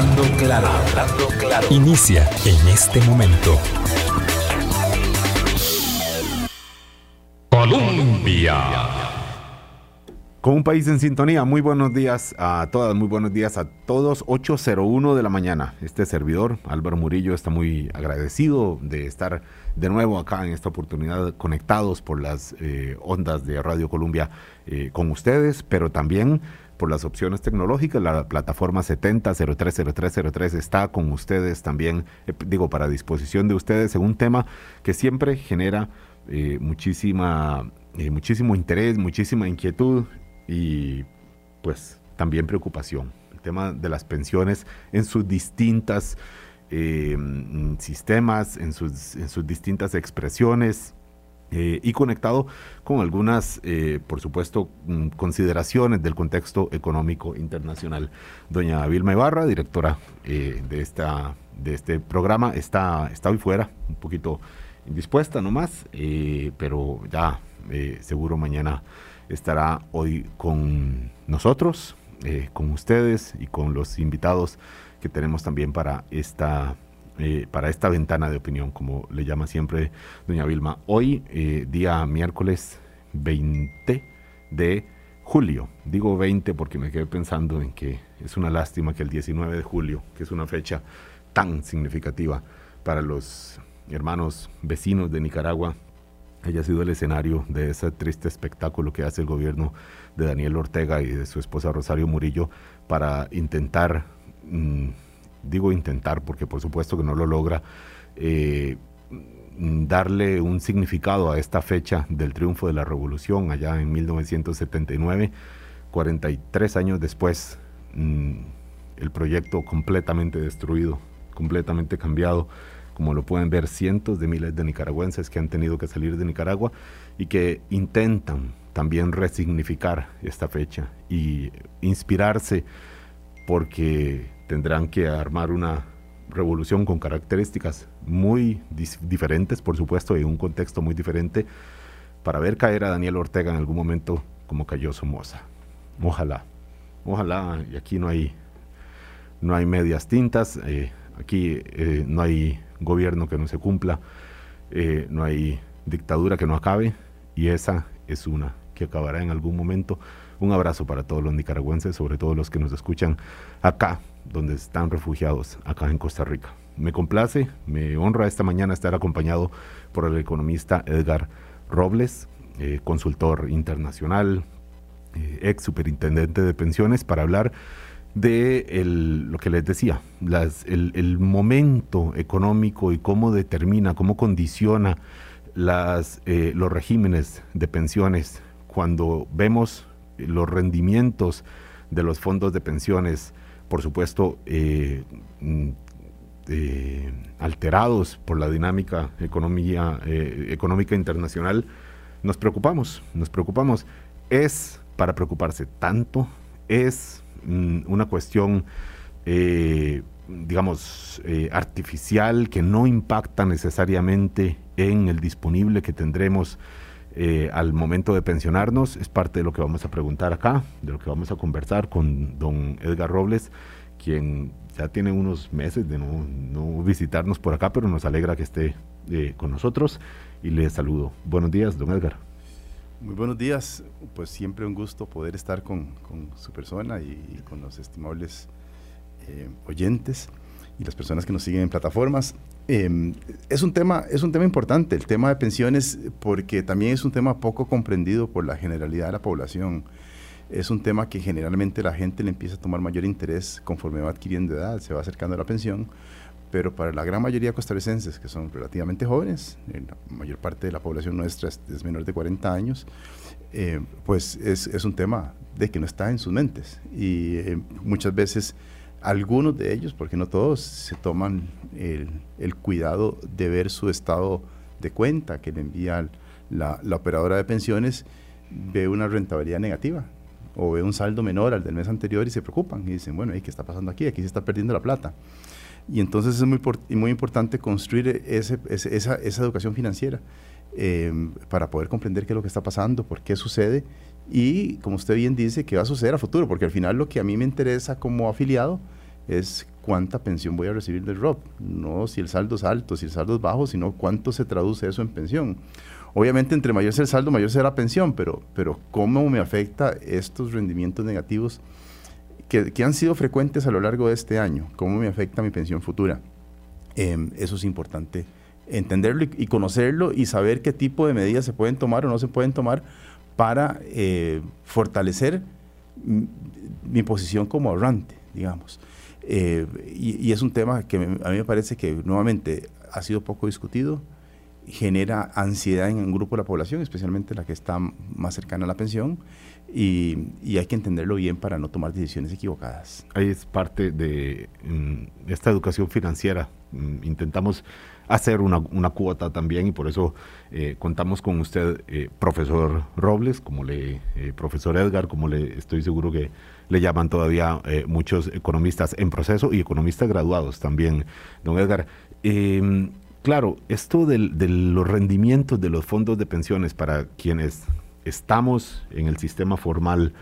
Hablando hablando. Inicia en este momento. Colombia. Con un país en sintonía, muy buenos días a todas, muy buenos días a todos. 8.01 de la mañana. Este servidor, Álvaro Murillo, está muy agradecido de estar de nuevo acá en esta oportunidad conectados por las eh, ondas de Radio Colombia eh, con ustedes, pero también por las opciones tecnológicas. La plataforma 70030303 está con ustedes también, eh, digo, para disposición de ustedes en un tema que siempre genera muchísima, muchísimo interés, muchísima inquietud y pues también preocupación. El tema de las pensiones en sus distintas eh, sistemas, en sus, en sus, distintas expresiones. Eh, y conectado con algunas, eh, por supuesto, mm, consideraciones del contexto económico internacional. Doña Vilma Ibarra, directora de, esta, de este programa, está, está hoy fuera, un poquito indispuesta nomás, pero ya seguro mañana estará hoy con nosotros, eh, con ustedes y con los invitados que tenemos también para esta, eh, para esta ventana de opinión, como le llama siempre doña Vilma. Hoy, eh, día miércoles 20 de julio. Digo 20 porque me quedé pensando en que es una lástima que el 19 de julio, que es una fecha tan significativa para los hermanos vecinos de Nicaragua, haya sido el escenario de ese triste espectáculo que hace el gobierno de Daniel Ortega y de su esposa Rosario Murillo para intentar, mm, digo intentar porque por supuesto que no lo logra, eh, darle un significado a esta fecha del triunfo de la revolución allá en 1979, 43 años después, mm, el proyecto completamente destruido, completamente cambiado como lo pueden ver cientos de miles de nicaragüenses que han tenido que salir de Nicaragua y que intentan también resignificar esta fecha y inspirarse porque tendrán que armar una revolución con características muy diferentes, por supuesto, y un contexto muy diferente, para ver caer a Daniel Ortega en algún momento como cayó Somoza. Ojalá, ojalá, y aquí no hay, no hay medias tintas, eh, aquí eh, no hay gobierno que no se cumpla, eh, no hay dictadura que no acabe y esa es una que acabará en algún momento. Un abrazo para todos los nicaragüenses, sobre todo los que nos escuchan acá, donde están refugiados, acá en Costa Rica. Me complace, me honra esta mañana estar acompañado por el economista Edgar Robles, eh, consultor internacional, eh, ex superintendente de pensiones, para hablar de lo que les decía, el, momento económico y cómo determina, cómo condiciona las, eh, los regímenes de pensiones cuando vemos los rendimientos de los fondos de pensiones, por supuesto, eh, mm, eh, alterados por la dinámica economía, económica internacional, nos preocupamos, nos preocupamos. Es para preocuparse tanto, es Mm, una cuestión, eh, digamos, eh, artificial que no impacta necesariamente en el disponible que tendremos eh, al momento de pensionarnos. Es parte de lo que vamos a preguntar acá, de lo que vamos a conversar con don Edgar Robles, quien ya tiene unos meses de no, no visitarnos por acá, pero nos alegra que esté con nosotros y le saludo. Buenos días, don Edgar. Muy buenos días, pues siempre un gusto poder estar con, su persona y, con los estimables eh, oyentes y las personas que nos siguen en plataformas. Em, es, un tema, es un tema importante, el tema de pensiones, porque también es un tema poco comprendido por la generalidad de la población. Es un tema que generalmente la gente le empieza a tomar mayor interés conforme va adquiriendo edad, se va acercando a la pensión, pero para la gran mayoría de costarricenses, que son relativamente jóvenes, eh, la mayor parte de la población nuestra es, menor de 40 años, eh, pues es, es, un tema de que no está en sus mentes. Y eh, muchas veces algunos de ellos, porque no todos, se toman el, cuidado de ver su estado de cuenta que le envía la, operadora de pensiones, ve una rentabilidad negativa o ve un saldo menor al del mes anterior y se preocupan y dicen, bueno, ¿qué está pasando aquí? Aquí se está perdiendo la plata. Y entonces es muy, muy importante construir ese, esa, educación financiera em, para poder comprender qué es lo que está pasando, por qué sucede y, como usted bien dice, qué va a suceder a futuro, porque al final lo que a mí me interesa como afiliado es cuánta pensión voy a recibir del ROP, no si el saldo es alto, si el saldo es bajo, sino cuánto se traduce eso en pensión. Obviamente, entre mayor sea el saldo, mayor será la pensión, pero, pero ¿cómo me afecta estos rendimientos negativos que, han sido frecuentes a lo largo de este año? ¿Cómo me afecta mi pensión futura? Em, eso es importante entenderlo y, conocerlo y saber qué tipo de medidas se pueden tomar o no se pueden tomar para eh, fortalecer mi, posición como ahorrante, digamos. Eh, y, es un tema que a mí me parece que nuevamente ha sido poco discutido, genera ansiedad en un grupo de la población, especialmente la que está más cercana a la pensión, y, hay que entenderlo bien para no tomar decisiones equivocadas. Ahí es parte de mm, esta educación financiera. Mm, intentamos hacer una, cuota también y por eso eh, contamos con usted, eh, profesor Robles, como le, eh, profesor Edgar, como le estoy seguro que le llaman todavía muchos economistas en proceso y economistas graduados también, don Edgar. Em, claro, esto de los rendimientos de los fondos de pensiones para quienes estamos en el sistema formal,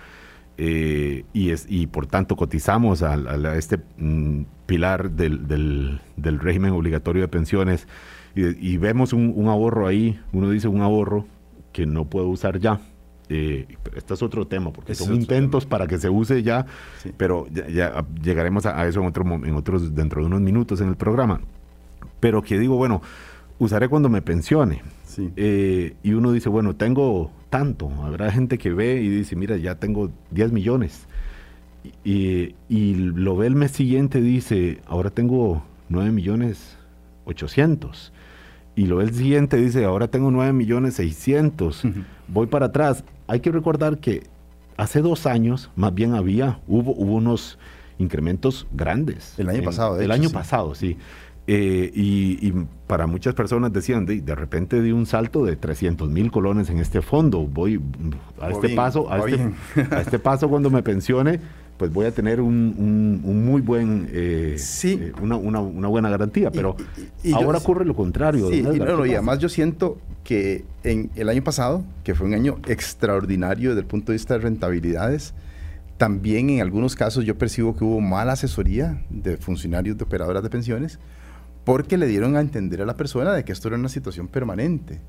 eh, y, es, y por tanto cotizamos a, este mm, pilar del, del, régimen obligatorio de pensiones y, vemos un, ahorro ahí, uno dice un ahorro que no puedo usar ya. Eh, este es otro tema, porque son intentos para que se use ya, pero ya, llegaremos a, eso en, otro, en otros, dentro de unos minutos en el programa. Pero que digo, bueno, usaré cuando me pensione. Eh, y uno dice, bueno, tengo tanto. Habrá gente que ve y dice, mira, ya tengo 10 millones. Y, lo ve el mes siguiente y dice, ahora tengo 9 millones 800. Y lo ve el siguiente y dice, ahora tengo 9 millones 600. Voy para atrás. Hay que recordar que hace dos años más bien había, hubo, hubo unos incrementos grandes. El año pasado, de El año pasado, sí. Eh, y, para muchas personas decían, de, de repente di un salto de 300 mil colones en este fondo, voy a este paso, a este, a este, paso cuando me pensione, pues voy a tener un, muy buen, eh, sí. Eh, una, buena garantía, pero ahora ocurre lo contrario. Sí, y, y además yo siento que en el año pasado, que fue un año extraordinario desde el punto de vista de rentabilidades, también en algunos casos yo percibo que hubo mala asesoría de funcionarios de operadoras de pensiones, porque le dieron a entender a la persona de que esto era una situación permanente.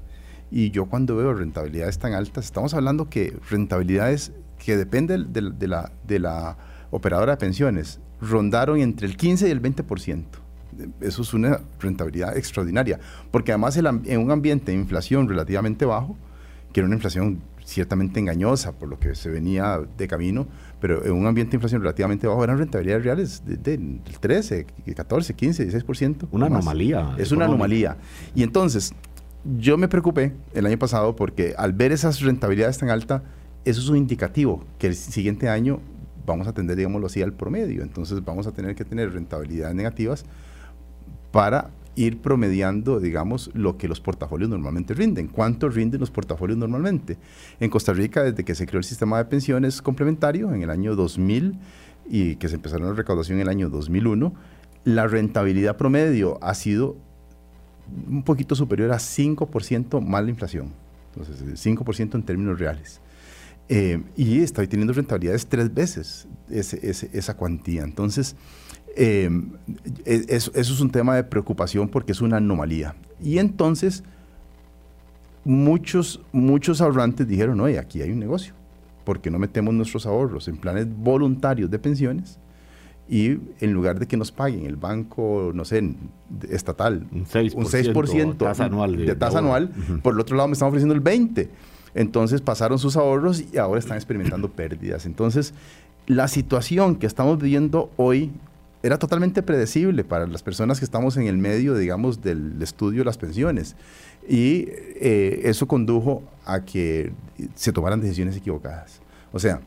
Y yo cuando veo rentabilidades tan altas, estamos hablando que rentabilidades que dependen de, la, de la operadora de pensiones rondaron entre el 15 y el 20%. Eso es una rentabilidad extraordinaria, porque además en un ambiente de inflación relativamente bajo, que era una inflación ciertamente engañosa por lo que se venía de camino, pero en un ambiente de inflación relativamente bajo eran rentabilidades reales del 13, 14, 15, 16%. Una anomalía. Es una anomalía. Y entonces, yo me preocupé el año pasado porque al ver esas rentabilidades tan altas, eso es un indicativo que el siguiente año vamos a atender, digámoslo así, al promedio. Entonces vamos a tener que tener rentabilidades negativas para ir promediando, digamos, lo que los portafolios normalmente rinden. ¿Cuánto rinden los portafolios normalmente? En Costa Rica, desde que se creó el sistema de pensiones complementario en el año 2000 y que se empezaron la recaudación en el año 2001, la rentabilidad promedio ha sido un poquito superior a 5% más la inflación. Entonces, 5% en términos reales. Eh, y está teniendo rentabilidades tres veces esa cuantía. Entonces, Em, e, eso, es un tema de preocupación porque es una anomalía. Y entonces muchos, muchos ahorrantes dijeron, oye, aquí hay un negocio, porque no metemos nuestros ahorros en planes voluntarios de pensiones? Y en lugar de que nos paguen el banco, no sé, estatal, un 6%, tasa anual de, tasa anual, por el otro lado me están ofreciendo el 20%. Entonces pasaron sus ahorros y ahora están experimentando pérdidas. Entonces, la situación que estamos viviendo hoy era totalmente predecible para las personas que estamos en el medio, digamos, del estudio de las pensiones. Y eh, eso condujo a que se tomaran decisiones equivocadas. O sea,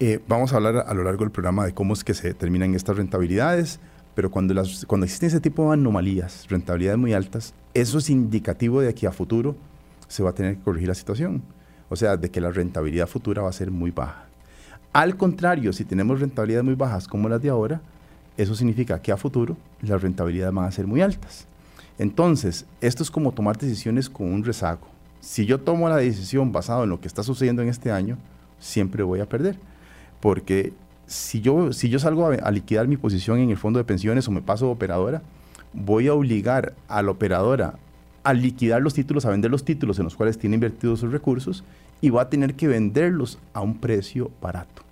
eh, vamos a hablar a lo largo del programa de cómo es que se determinan estas rentabilidades, pero cuando, las, cuando existen ese tipo de anomalías, rentabilidades muy altas, eso es indicativo de que a futuro se va a tener que corregir la situación. O sea, de que la rentabilidad futura va a ser muy baja. Al contrario, si tenemos rentabilidades muy bajas como las de ahora, eso significa que a futuro las rentabilidades van a ser muy altas. Entonces, esto es como tomar decisiones con un rezago. Si yo tomo la decisión basada en lo que está sucediendo en este año, siempre voy a perder, porque si yo, si yo salgo a, liquidar mi posición en el fondo de pensiones o me paso de operadora, voy a obligar a la operadora a liquidar los títulos, a vender los títulos en los cuales tiene invertidos sus recursos y va a tener que venderlos a un precio barato.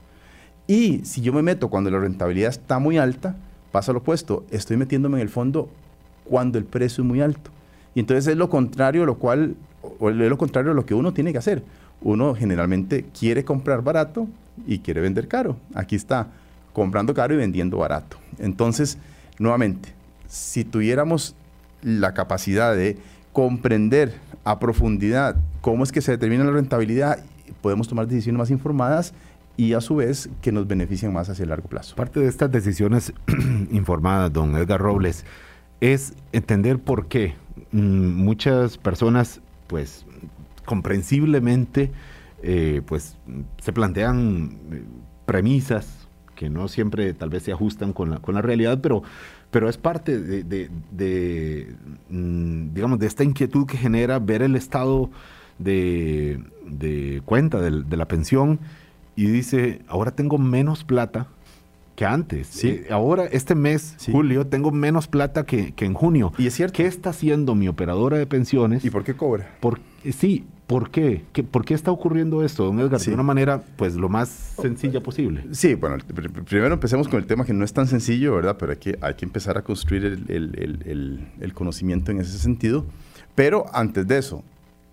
Y si yo me meto cuando la rentabilidad está muy alta, pasa lo opuesto, estoy metiéndome en el fondo cuando el precio es muy alto. Y entonces es lo contrario, lo cual, o es lo contrario a lo que uno tiene que hacer. Uno generalmente quiere comprar barato y quiere vender caro. Aquí está, comprando caro y vendiendo barato. Entonces, nuevamente, si tuviéramos la capacidad de comprender a profundidad cómo es que se determina la rentabilidad, podemos tomar decisiones más informadas y a su vez que nos beneficien más hacia el largo plazo. Parte de estas decisiones informadas, don Edgar Robles, es entender por qué mm, muchas personas, pues, comprensiblemente, eh, pues se plantean eh, premisas que no siempre tal vez se ajustan con la, con la realidad, pero, pero es parte de, mm, digamos, de esta inquietud que genera ver el estado de, cuenta de, la pensión y dice, ahora tengo menos plata que antes. Sí. Eh, ahora, este mes, julio, tengo menos plata que, que, en junio. Y es cierto. ¿Qué está haciendo mi operadora de pensiones? ¿Y por qué cobra? Por, sí, ¿Por qué? ¿Por qué está ocurriendo esto, don Edgar? De una manera, pues, lo más sencilla posible. Sí, bueno, primero empecemos con el tema que no es tan sencillo, ¿verdad? Pero hay que, hay que empezar a construir el, conocimiento en ese sentido. Pero antes de eso,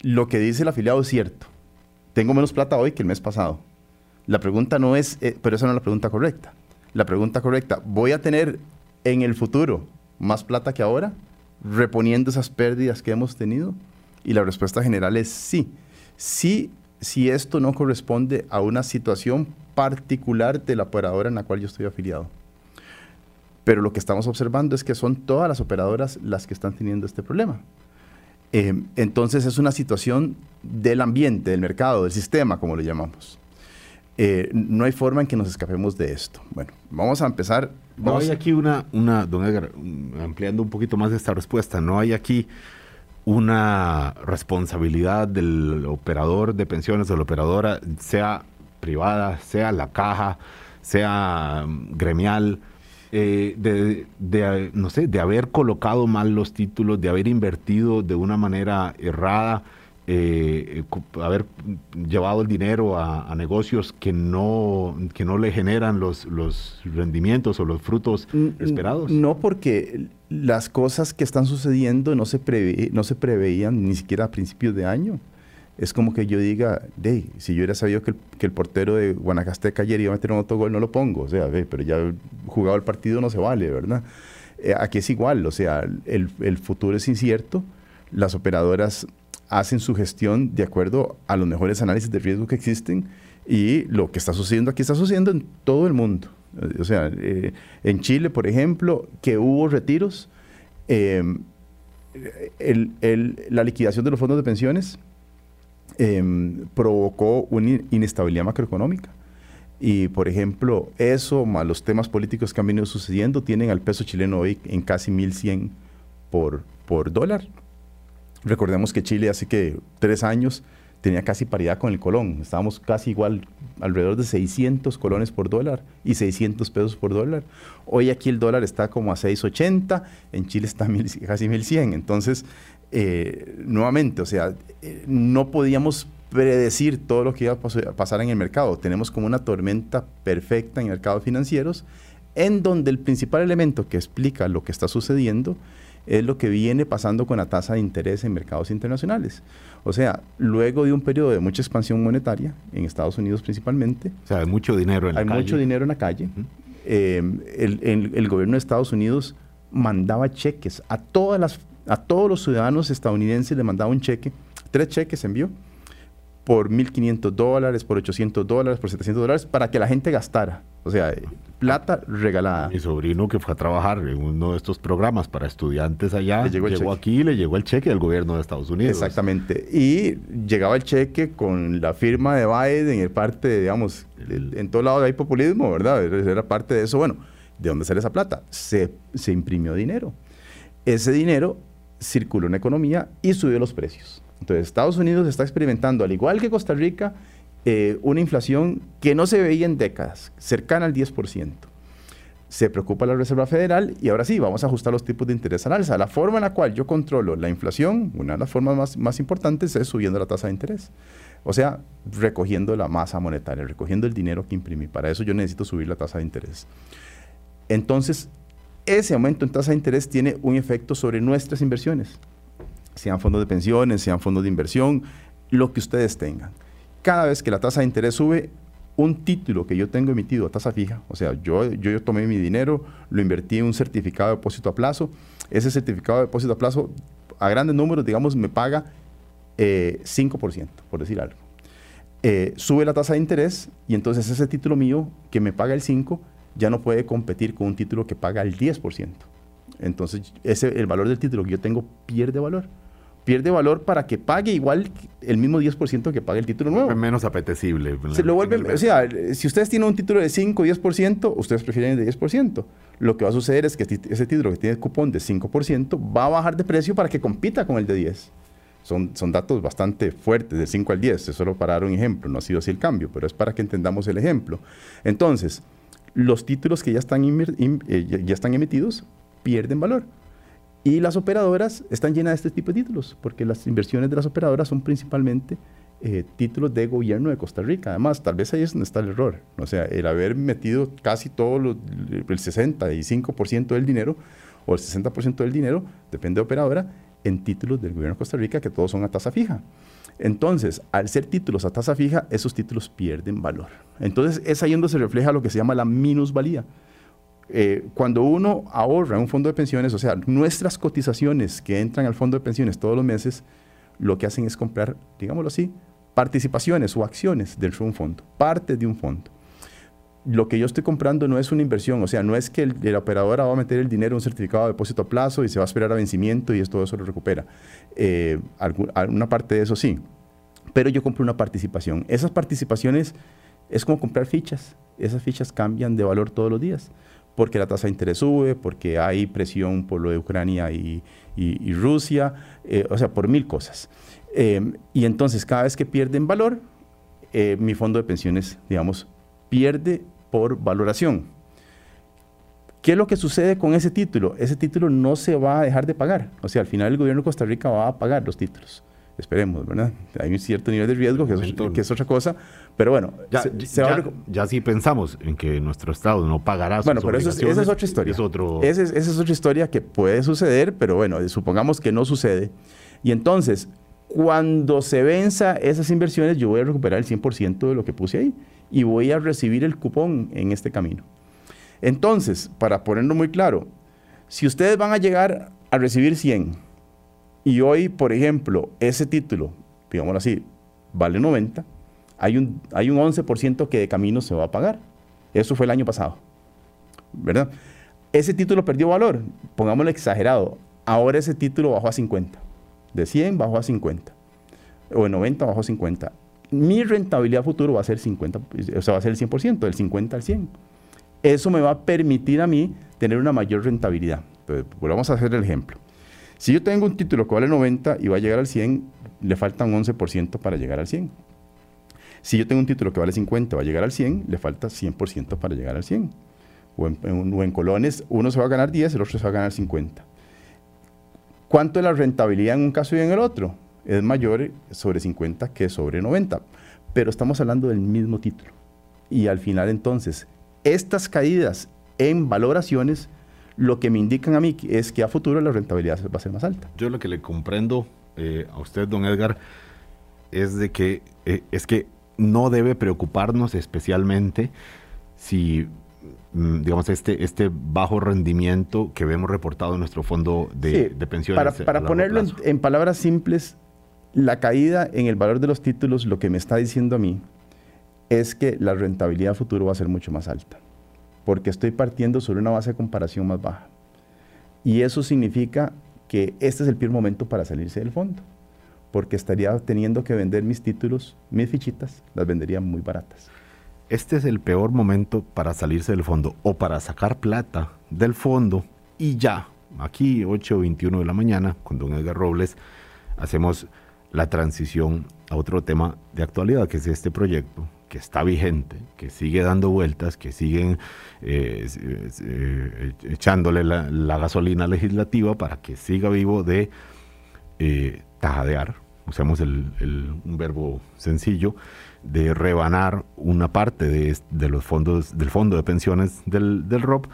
lo que dice el afiliado es cierto. Tengo menos plata hoy que el mes pasado. La pregunta no es, eh, pero esa no es la pregunta correcta. La pregunta correcta, ¿voy a tener en el futuro más plata que ahora? Reponiendo esas pérdidas que hemos tenido. Y la respuesta general es sí. Sí, si esto no corresponde a una situación particular de la operadora en la cual yo estoy afiliado. Pero lo que estamos observando es que son todas las operadoras las que están teniendo este problema. Eh, entonces es una situación del ambiente, del mercado, del sistema, como le llamamos. Eh, no hay forma en que nos escapemos de esto. Bueno, vamos a empezar. No hay aquí una, una, don Edgar, ampliando un poquito más esta respuesta, no hay aquí una responsabilidad del operador de pensiones o la operadora, sea privada, sea la caja, sea mm, gremial, eh, de, no sé, de haber colocado mal los títulos, de haber invertido de una manera errada eh, haber llevado el dinero a, negocios que no, que no le generan los, los rendimientos o los frutos esperados? No, porque las cosas que están sucediendo no se, no se preveían ni siquiera a principios de año. Es como que yo diga, de, si yo hubiera sabido que el, que el, portero de Guanacasteca ayer iba a meter un autogol, no lo pongo. O sea, ve, pero ya jugado el partido no se vale, ¿verdad? Eh, aquí es igual, o sea, el, el futuro es incierto. Las operadoras hacen su gestión de acuerdo a los mejores análisis de riesgo que existen y lo que está sucediendo aquí está sucediendo en todo el mundo. Eh, o sea, eh, en Chile, por ejemplo, que hubo retiros, em, la liquidación de los fondos de pensiones em, provocó una inestabilidad macroeconómica. Y, por ejemplo, eso, más los temas políticos que han venido sucediendo, tienen al peso chileno hoy en casi 1.100 por, por dólar. Recordemos que Chile hace que tres años tenía casi paridad con el colón. Estábamos casi igual, alrededor de 600 colones por dólar y 600 pesos por dólar. Hoy aquí el dólar está como a 680, en Chile está casi 1100. Entonces, eh, nuevamente, o sea, eh, no podíamos predecir todo lo que iba a pasar en el mercado. Tenemos como una tormenta perfecta en mercados financieros, en donde el principal elemento que explica lo que está sucediendo es lo que viene pasando con la tasa de interés en mercados internacionales. O sea, luego de un periodo de mucha expansión monetaria, en Estados Unidos principalmente. O sea, hay mucho dinero en la calle. Hay mucho dinero en la calle. Em, el, gobierno de Estados Unidos mandaba cheques a, todas las, a todos los ciudadanos estadounidenses, le mandaba un cheque, tres cheques envió, por 1.500 dólares, por 800 dólares, por 700 dólares, para que la gente gastara. O sea, plata regalada. Mi sobrino que fue a trabajar en uno de estos programas para estudiantes allá, llegó, aquí y le llegó el cheque del gobierno de Estados Unidos. Exactamente. Y llegaba el cheque con la firma de Biden, en parte, digamos, en todo lado hay populismo, ¿verdad? Era parte de eso. Bueno, ¿de dónde sale esa plata? Se, se imprimió dinero. Ese dinero circuló en la economía y subió los precios. Entonces, Estados Unidos está experimentando, al igual que Costa Rica, eh, una inflación que no se veía en décadas, cercana al 10%. Se preocupa la Reserva Federal y ahora sí, vamos a ajustar los tipos de interés al alza. La forma en la cual yo controlo la inflación, una de las formas más, más importantes es subiendo la tasa de interés. O sea, recogiendo la masa monetaria, recogiendo el dinero que imprimí. Para eso yo necesito subir la tasa de interés. Entonces, ese aumento en tasa de interés tiene un efecto sobre nuestras inversiones, sean fondos de pensiones, sean fondos de inversión, lo que ustedes tengan. Cada vez que la tasa de interés sube, un título que yo tengo emitido a tasa fija, o sea, yo, yo, tomé mi dinero, lo invertí en un certificado de depósito a plazo, ese certificado de depósito a plazo, a grandes números, digamos, me paga 5%, eh, por decir algo. Eh, sube la tasa de interés y entonces ese título mío que me paga el 5% ya no puede competir con un título que paga el 10%. Entonces, ese, el valor del título que yo tengo pierde valor. Pierde valor para que pague igual el mismo 10% que pague el título nuevo. Es menos apetecible. Se lo vuelve, o sea, si ustedes tienen un título de 5 o 10%, ustedes prefieren el de 10%. Lo que va a suceder es que ese título que tiene el cupón de 5% va a bajar de precio para que compita con el de 10%. Son, son, datos bastante fuertes, de 5 al 10, es solo para dar un ejemplo, no ha sido así el cambio, pero es para que entendamos el ejemplo. Entonces, los títulos que ya están, eh, ya están emitidos pierden valor. Y las operadoras están llenas de este tipo de títulos, porque las inversiones de las operadoras son principalmente eh, títulos de gobierno de Costa Rica. Además, tal vez ahí es donde está el error. O sea, el haber metido casi todo el 65% del dinero o el 60% del dinero, depende de operadora, en títulos del gobierno de Costa Rica que todos son a tasa fija. Entonces, al ser títulos a tasa fija, esos títulos pierden valor. Entonces, es ahí donde se refleja lo que se llama la minusvalía. Eh, cuando uno ahorra un fondo de pensiones, o sea, nuestras cotizaciones que entran al fondo de pensiones todos los meses, lo que hacen es comprar, digámoslo así, participaciones o acciones de un fondo, parte de un fondo. Lo que yo estoy comprando no es una inversión, o sea, no es que el, operador va a meter el dinero en un certificado de depósito a plazo y se va a esperar a vencimiento y todo eso lo recupera. Eh, alguna parte de eso sí, pero yo compro una participación. Esas participaciones es como comprar fichas. Esas fichas cambian de valor todos los días porque la tasa de interés sube, porque hay presión por lo de Ucrania y, Rusia, eh, o sea, por mil cosas. Eh, y entonces cada vez que pierden valor, eh, mi fondo de pensiones, digamos, pierde por valoración. ¿Qué es lo que sucede con ese título? Ese título no se va a dejar de pagar. O sea, al final el gobierno de Costa Rica va a pagar los títulos. Esperemos, ¿verdad? Hay un cierto nivel de riesgo, que es, que es otra cosa, pero bueno, ya, ya, sí pensamos en que nuestro Estado no pagará sus Bueno, pero eso esa es otra historia. Es otro... esa, es, otra historia que puede suceder, pero bueno, supongamos que no sucede. Y entonces, cuando se venza esas inversiones, yo voy a recuperar el 100% de lo que puse ahí y voy a recibir el cupón en este camino. Entonces, para ponerlo muy claro, si ustedes van a llegar a recibir 100 y hoy, por ejemplo, ese título, digámoslo así, vale 90, hay un, hay un 11% que de camino se va a pagar. Eso fue el año pasado. ¿Verdad? Ese título perdió valor, pongámoslo exagerado. Ahora ese título bajó a 50. De 100 bajó a 50. O de 90 bajó a 50. Mi rentabilidad futuro va a ser 50, o sea, va a ser el 100%, del 50 al 100. Eso me va a permitir a mí tener una mayor rentabilidad. Volvamos a hacer el ejemplo. Si yo tengo un título que vale 90 y va a llegar al 100, le falta un 11% para llegar al 100. Si yo tengo un título que vale 50 y va a llegar al 100, le falta 100% para llegar al 100. O en, colones, uno se va a ganar 10, el otro se va a ganar 50. ¿Cuánto es la rentabilidad en un caso y en el otro? Es mayor sobre 50 que sobre 90. Pero estamos hablando del mismo título. Y al final entonces, estas caídas en valoraciones lo que me indican a mí es que a futuro la rentabilidad va a ser más alta. Yo lo que le comprendo eh, a usted, don Edgar, es de que eh, es que no debe preocuparnos especialmente si mm, digamos, este, este bajo rendimiento que vemos reportado en nuestro fondo de, pensiones. Para, para ponerlo en, palabras simples, la caída en el valor de los títulos lo que me está diciendo a mí es que la rentabilidad futuro va a ser mucho más alta porque estoy partiendo sobre una base de comparación más baja. Y eso significa que este es el peor momento para salirse del fondo, porque estaría teniendo que vender mis títulos, mis fichitas, las vendería muy baratas. Este es el peor momento para salirse del fondo o para sacar plata del fondo y ya, aquí 8.21 de la mañana, con don Edgar Robles, hacemos la transición a otro tema de actualidad, que es este proyecto que está vigente, que sigue dando vueltas, que siguen eh, eh, echándole la, gasolina legislativa para que siga vivo de eh, tajadear, usamos el, un verbo sencillo, de rebanar una parte de, los fondos, del fondo de pensiones del, del, ROP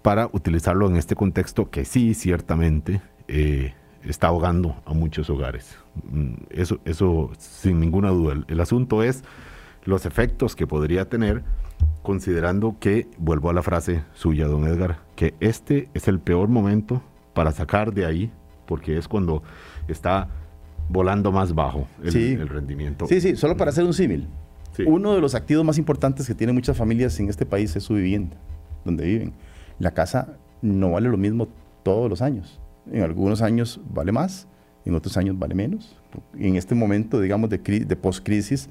para utilizarlo en este contexto que sí, ciertamente, está ahogando a muchos hogares. Mm, eso, eso sin ninguna duda. el asunto es los efectos que podría tener, considerando que, vuelvo a la frase suya, don Edgar, que este es el peor momento para sacar de ahí, porque es cuando está volando más bajo el, rendimiento. Sí, sí, solo para hacer un símil. Uno de los activos más importantes que tienen muchas familias en este país es su vivienda, donde viven. La casa no vale lo mismo todos los años. En algunos años vale más, en otros años vale menos. En este momento, digamos, de, de post-crisis,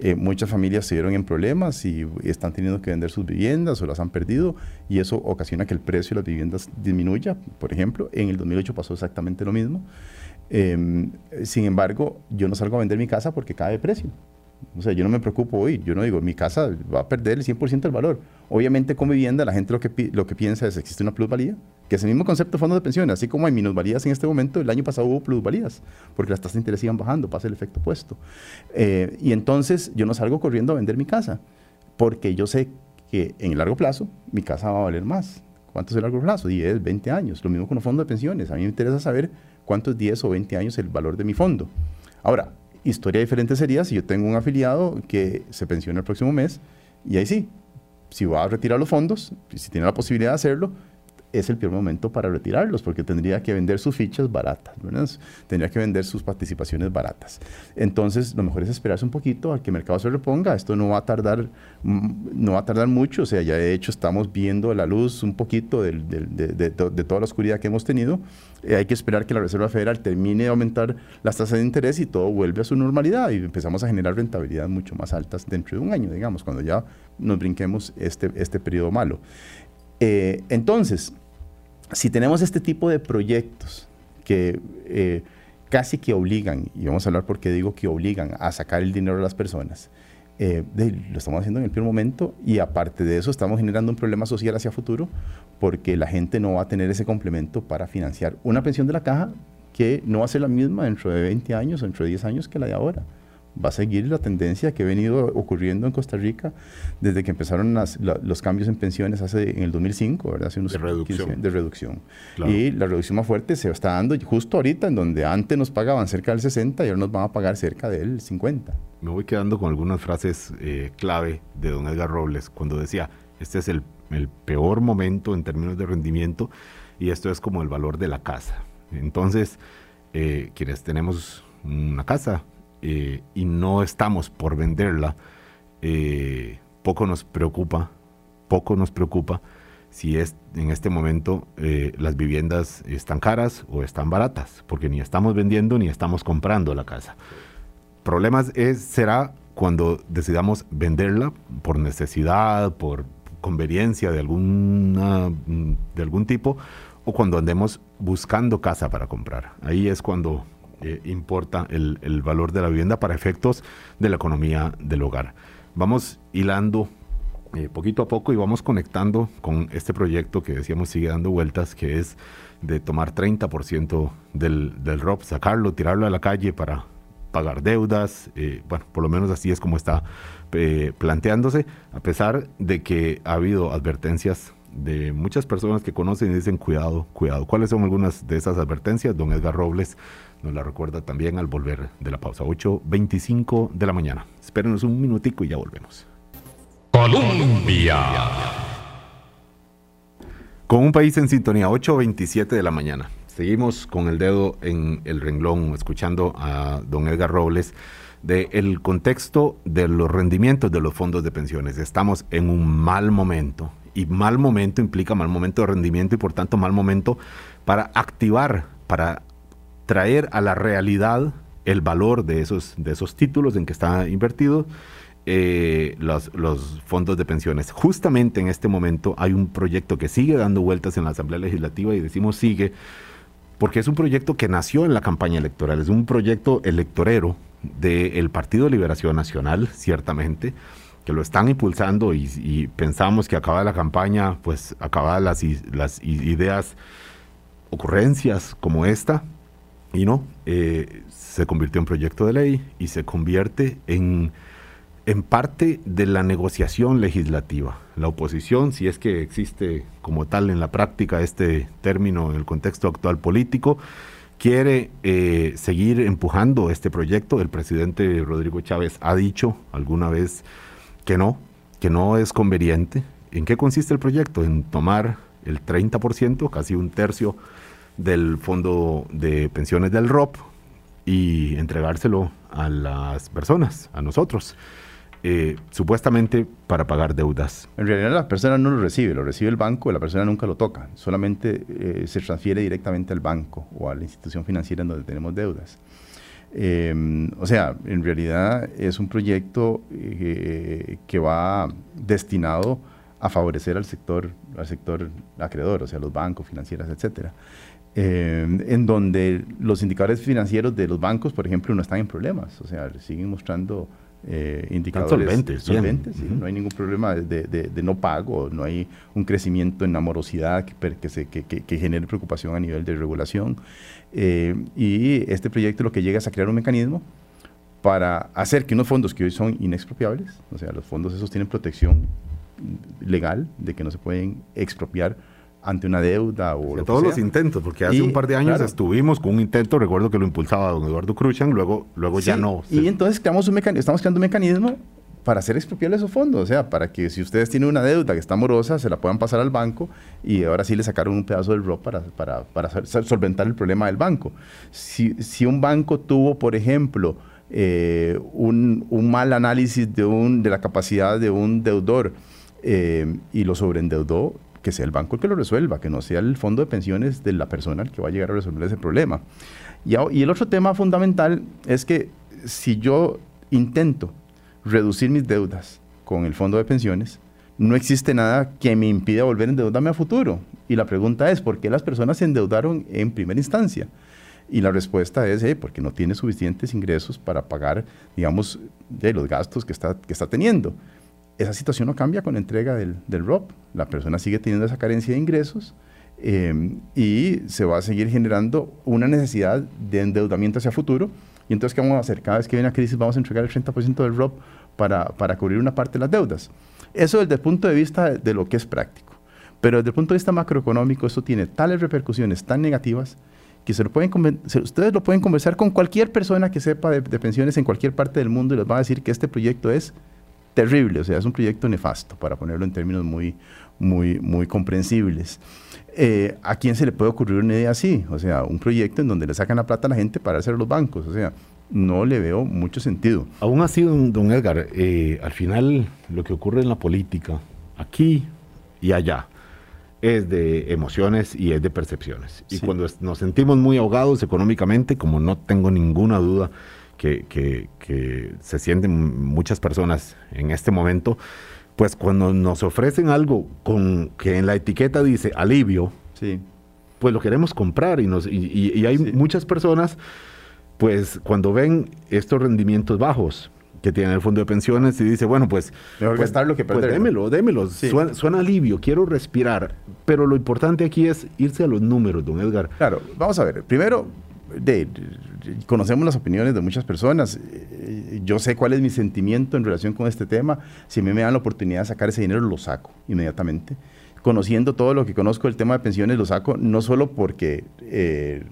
eh, muchas familias se vieron en problemas y están teniendo que vender sus viviendas o las han perdido y eso ocasiona que el precio de las viviendas disminuya. Por ejemplo, en el 2008 pasó exactamente lo mismo. Em, sin embargo, yo no salgo a vender mi casa porque cae de precio. O sea, yo no me preocupo hoy, yo no digo, mi casa va a perder el 100% del valor. Obviamente con vivienda la gente lo que, lo que piensa es, existe una plusvalía, que es el mismo concepto de fondos de pensiones, así como hay minusvalías en este momento, el año pasado hubo plusvalías, porque las tasas de interés iban bajando, pasa el efecto opuesto. Eh, y entonces yo no salgo corriendo a vender mi casa, porque yo sé que en el largo plazo mi casa va a valer más. ¿Cuánto es el largo plazo? 10, 20 años. Lo mismo con los fondos de pensiones. A mí me interesa saber cuánto es 10 o 20 años el valor de mi fondo. Ahora, Historia diferente sería si yo tengo un afiliado que se pensiona el próximo mes y ahí sí, si va a retirar los fondos, si tiene la posibilidad de hacerlo, es el peor momento para retirarlos, porque tendría que vender sus fichas baratas, tendría que vender sus participaciones baratas. Entonces, lo mejor es esperarse un poquito a que el mercado se reponga. Esto no va a tardar, mm, no va a tardar mucho. O sea, ya de hecho estamos viendo la luz un poquito de, de, toda la oscuridad que hemos tenido. Eh, hay que esperar que la Reserva Federal termine de aumentar las tasas de interés y todo vuelve a su normalidad y empezamos a generar rentabilidades mucho más altas dentro de un año, digamos, cuando ya nos brinquemos este, este periodo malo. Eh, entonces, si tenemos este tipo de proyectos que eh, casi que obligan, y vamos a hablar porque digo que obligan a sacar el dinero a las personas, eh, lo estamos haciendo en el primer momento y aparte de eso estamos generando un problema social hacia futuro porque la gente no va a tener ese complemento para financiar una pensión de la caja que no va a ser la misma dentro de 20 años o dentro de 10 años que la de ahora va a seguir la tendencia que ha venido ocurriendo en Costa Rica desde que empezaron los cambios en pensiones hace en el 2005, ¿verdad? Hace unos de reducción. de reducción. Y la reducción más fuerte se está dando justo ahorita, en donde antes nos pagaban cerca del 60 y ahora nos van a pagar cerca del 50. Me voy quedando con algunas frases eh, clave de don Edgar Robles, cuando decía, este es el, el peor momento en términos de rendimiento y esto es como el valor de la casa. Entonces, eh, quienes tenemos una casa, eh, y no estamos por venderla, eh, poco nos preocupa, poco nos preocupa si es en este momento eh, las viviendas están caras o están baratas, porque ni estamos vendiendo ni estamos comprando la casa. Problemas es, será cuando decidamos venderla por necesidad, por conveniencia de, alguna, de algún tipo, o cuando andemos buscando casa para comprar. Ahí es cuando eh, importa el, valor de la vivienda para efectos de la economía del hogar. Vamos hilando eh, poquito a poco y vamos conectando con este proyecto que decíamos sigue dando vueltas, que es de tomar 30% del, del ROP, sacarlo, tirarlo a la calle para pagar deudas, eh, bueno, por lo menos así es como está planteándose, a pesar de que ha habido advertencias de muchas personas que conocen y dicen cuidado, cuidado. ¿Cuáles son algunas de esas advertencias? Don Edgar Robles nos la recuerda también al volver de la pausa, 8.25 de la mañana. Espérenos un minutico y ya volvemos. Colombia. Con un país en sintonía, 8.27 de la mañana. Seguimos con el dedo en el renglón, escuchando a don Edgar Robles del el contexto de los rendimientos de los fondos de pensiones. Estamos en un mal momento y mal momento implica mal momento de rendimiento y por tanto mal momento para activar, para traer a la realidad el valor de esos, de esos títulos en que está invertido eh, los, los, fondos de pensiones. Justamente en este momento hay un proyecto que sigue dando vueltas en la Asamblea Legislativa y decimos sigue porque es un proyecto que nació en la campaña electoral, es un proyecto electorero del Partido de Liberación Nacional, ciertamente, que lo están impulsando y, pensamos que acaba la campaña, pues acaba las, las ideas, ocurrencias como esta, y no, eh, se convirtió en proyecto de ley y se convierte en, en parte de la negociación legislativa. La oposición, si es que existe como tal en la práctica este término en el contexto actual político, quiere eh, seguir empujando este proyecto. El presidente Rodrigo Chávez ha dicho alguna vez que no, que no es conveniente. ¿En qué consiste el proyecto? En tomar el 30%, casi un tercio del fondo de pensiones del ROP y entregárselo a las personas, a nosotros. Eh, supuestamente para pagar deudas. En realidad la persona no lo recibe, lo recibe el banco, la persona nunca lo toca, solamente eh, se transfiere directamente al banco o a la institución financiera en donde tenemos deudas. Em, o sea, en realidad es un proyecto eh, que va destinado a favorecer al sector, al sector acreedor, o sea, los bancos, financieras, etcétera. Em, en donde los indicadores financieros de los bancos, por ejemplo, no están en problemas, o sea, siguen mostrando eh, indicadores. Solventes, solventes no hay ningún problema de, de, no pago, no hay un crecimiento en la morosidad que, que, se, que, que genere preocupación a nivel de regulación. Eh, y este proyecto lo que llega es a crear un mecanismo para hacer que unos fondos que hoy son inexpropiables, o sea, los fondos esos tienen protección legal de que no se pueden expropiar ante una deuda o de todos los intentos, porque hace un par de años estuvimos con un intento, recuerdo que lo impulsaba don Eduardo Cruchan, luego, luego ya no. Y entonces creamos un estamos creando un mecanismo para hacer expropiables esos fondos, o sea, para que si ustedes tienen una deuda que está morosa, se la puedan pasar al banco y ahora sí le sacaron un pedazo del ROP para, para, para solventar el problema del banco. Si, si un banco tuvo, por ejemplo, eh, un, un, mal análisis de, un, de la capacidad de un deudor eh, y lo sobreendeudó, que sea el banco el que lo resuelva, que no sea el fondo de pensiones de la persona el que va a llegar a resolver ese problema. Y, el otro tema fundamental es que si yo intento reducir mis deudas con el fondo de pensiones, no existe nada que me impida volver a endeudarme a futuro. Y la pregunta es, ¿por qué las personas se endeudaron en primera instancia? Y la respuesta es, eh, porque no tiene suficientes ingresos para pagar, digamos, de los gastos que está, que está teniendo. Esa situación no cambia con la entrega del, del ROP. La persona sigue teniendo esa carencia de ingresos eh, y se va a seguir generando una necesidad de endeudamiento hacia futuro. Y entonces, ¿qué vamos a hacer? Cada vez que viene una crisis, vamos a entregar el 30% del ROP para, para, cubrir una parte de las deudas. Eso desde el punto de vista de, lo que es práctico. Pero desde el punto de vista macroeconómico, eso tiene tales repercusiones tan negativas que ustedes lo pueden conversar con cualquier persona que sepa de, de pensiones en cualquier parte del mundo y les va a decir que este proyecto es terrible, o sea, es un proyecto nefasto, para ponerlo en términos muy, muy, muy comprensibles. Eh, ¿A quién se le puede ocurrir una idea así? O sea, un proyecto en donde le sacan la plata a la gente para hacer los bancos, o sea, no le veo mucho sentido. Aún así, don, don Edgar, eh, al final lo que ocurre en la política, aquí y allá, es de emociones y es de percepciones. Y cuando nos sentimos muy ahogados económicamente, como no tengo ninguna duda, que, se sienten muchas personas en este momento, pues cuando nos ofrecen algo con que en la etiqueta dice alivio, sí. pues lo queremos comprar y, nos, y, hay muchas personas, pues cuando ven estos rendimientos bajos, que tiene el fondo de pensiones y dice, bueno, pues, Mejor pues, gastarlo que pues démelo, démelo. Suena, suena, alivio, quiero respirar. Pero lo importante aquí es irse a los números, don Edgar. Claro, vamos a ver. Primero, conocemos las opiniones de muchas personas. Eh, yo sé cuál es mi sentimiento en relación con este tema. Si a mí me dan la oportunidad de sacar ese dinero, lo saco inmediatamente. Conociendo todo lo que conozco del tema de pensiones, lo saco no solo porque eh,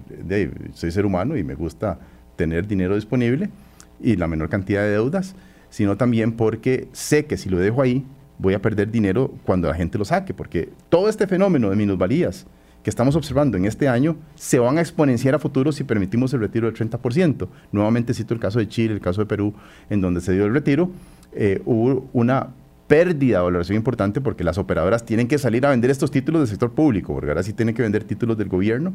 soy ser humano y me gusta tener dinero disponible y la menor cantidad de deudas, sino también porque sé que si lo dejo ahí, voy a perder dinero cuando la gente lo saque, porque todo este fenómeno de minusvalías, que estamos observando en este año se van a exponenciar a futuro si permitimos el retiro del 30%. Nuevamente cito el caso de Chile, el caso de Perú, en donde se dio el retiro, eh, hubo una pérdida de valoración importante porque las operadoras tienen que salir a vender estos títulos del sector público, porque ahora sí tienen que vender títulos del gobierno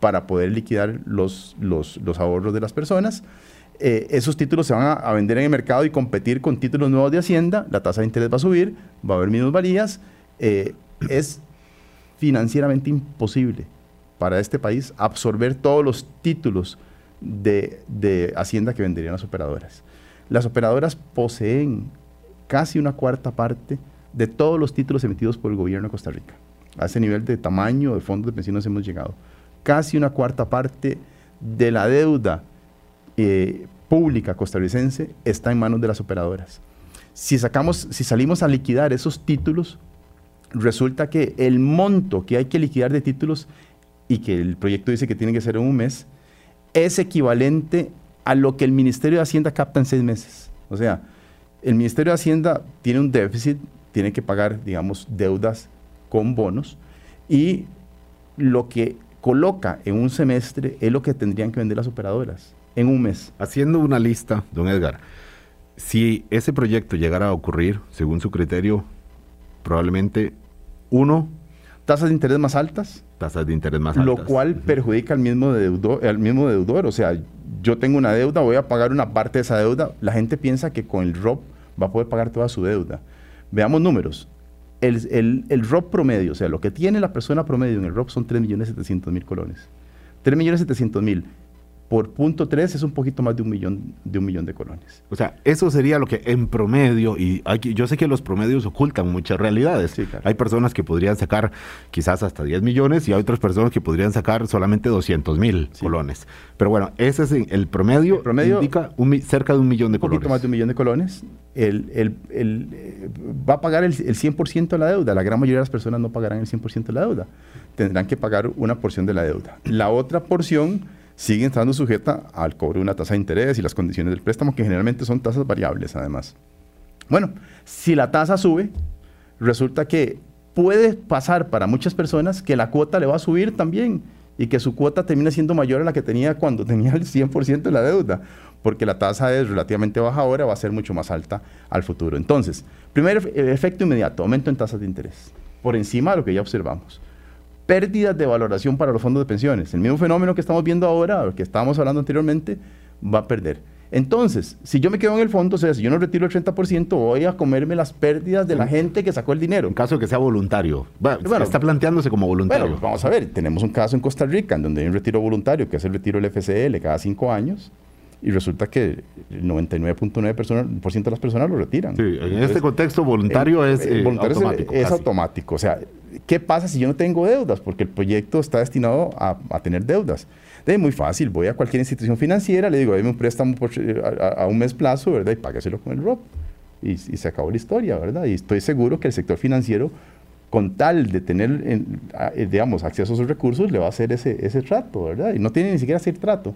para poder liquidar los, los, ahorros de las personas. Eh, esos títulos se van a, vender en el mercado y competir con títulos nuevos de Hacienda, la tasa de interés va a subir, va a haber minusvalías. Eh, es financieramente imposible para este país absorber todos los títulos de, de Hacienda que venderían las operadoras. Las operadoras poseen casi una cuarta parte de todos los títulos emitidos por el gobierno de Costa Rica. A ese nivel de tamaño de fondos de pensiones hemos llegado. Casi una cuarta parte de la deuda eh, pública costarricense está en manos de las operadoras. Si, sacamos, si salimos a liquidar esos títulos, resulta que el monto que hay que liquidar de títulos y que el proyecto dice que tiene que ser en un mes, es equivalente a lo que el Ministerio de Hacienda capta en seis meses. O sea, el Ministerio de Hacienda tiene un déficit, tiene que pagar, digamos, deudas con bonos y lo que coloca en un semestre es lo que tendrían que vender las operadoras en un mes. Haciendo una lista, don Edgar, si ese proyecto llegara a ocurrir, según su criterio, probablemente uno... Tasas de interés más altas. Tasas de interés más altas. Lo cual perjudica al mismo, deudor, al mismo deudor. O sea, yo tengo una deuda, voy a pagar una parte de esa deuda. La gente piensa que con el ROP va a poder pagar toda su deuda. Veamos números. El, el, el ROP promedio, o sea, lo que tiene la persona promedio en el ROP son 3.700.000 colones. 3.700.000 por punto 3 es un poquito más de un millón de un millón de colones. O sea, eso sería lo que en promedio, y aquí, yo sé que los promedios ocultan muchas realidades. Hay personas que podrían sacar quizás hasta 10 millones y hay otras personas que podrían sacar solamente 200 mil colones. Pero bueno, ese es el promedio, el promedio indica cerca de un millón de colones. Un poquito más de un millón de colones. El, el, el, eh, va a pagar el, 100% de la deuda. La gran mayoría de las personas no pagarán el 100% de la deuda. Tendrán que pagar una porción de la deuda. La otra porción sigue estando sujeta al cobro de una tasa de interés y las condiciones del préstamo, que generalmente son tasas variables además. Bueno, si la tasa sube, resulta que puede pasar para muchas personas que la cuota le va a subir también y que su cuota termina siendo mayor a la que tenía cuando tenía el 100% de la deuda, porque la tasa es relativamente baja ahora, va a ser mucho más alta al futuro. Entonces, primer efecto inmediato, aumento en tasas de interés, por encima de lo que ya observamos pérdidas de valoración para los fondos de pensiones. El mismo fenómeno que estamos viendo ahora, que estábamos hablando anteriormente, va a perder. Entonces, si yo me quedo en el fondo, o sea, si yo no retiro el 30%, voy a comerme las pérdidas de la gente que sacó el dinero. En caso de que sea voluntario. Bueno, está planteándose como voluntario. Bueno, vamos a ver, tenemos un caso en Costa Rica en donde hay un retiro voluntario, que es el retiro del FCL cada cinco años, y resulta que el 99.9% de las personas lo retiran. Sí, en este contexto voluntario es eh, automático. Es, automático. O sea, ¿qué pasa si yo no tengo deudas? Porque el proyecto está destinado a, tener deudas. Es muy fácil, voy a cualquier institución financiera, le digo, dame un préstamo a, un mes plazo, ¿verdad? Y págaselo con el ROP. Y, se acabó la historia, ¿verdad? Y estoy seguro que el sector financiero, con tal de tener, digamos, acceso a esos recursos, le va a hacer ese, ese trato, ¿verdad? Y no tiene ni siquiera hacer trato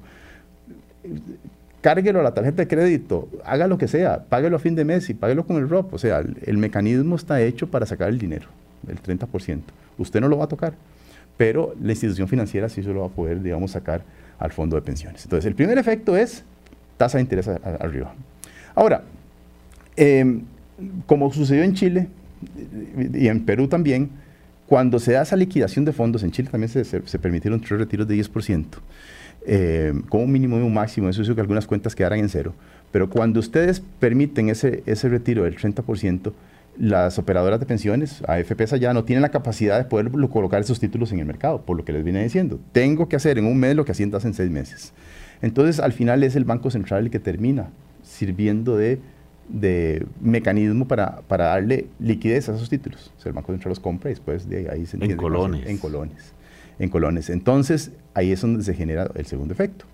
cárguelo a la tarjeta de crédito, haga lo que sea, páguelo a fin de mes y páguelo con el ROP. O sea, el, mecanismo está hecho para sacar el dinero, el 30%. Usted no lo va a tocar, pero la institución financiera sí se lo va a poder, digamos, sacar al fondo de pensiones. Entonces, el primer efecto es tasa de interés arriba. Ahora, em, como sucedió en Chile y en Perú también, cuando se da esa liquidación de fondos, en Chile también se, se permitieron tres retiros de 10% eh, con un mínimo y un máximo, eso hizo que algunas cuentas quedaran en cero. Pero cuando ustedes permiten ese, ese retiro del 30%, las operadoras de pensiones, AFPs allá, no tienen la capacidad de poder colocar esos títulos en el mercado, por lo que les viene diciendo. Tengo que hacer en un mes lo que Hacienda hace en seis meses. Entonces, al final es el Banco Central el que termina sirviendo de, de mecanismo para, para, darle liquidez a esos títulos. O sea, el Banco Central los compra y después de ahí se entiende. En colones. En colones en colones. Entonces, ahí es donde se genera el segundo efecto,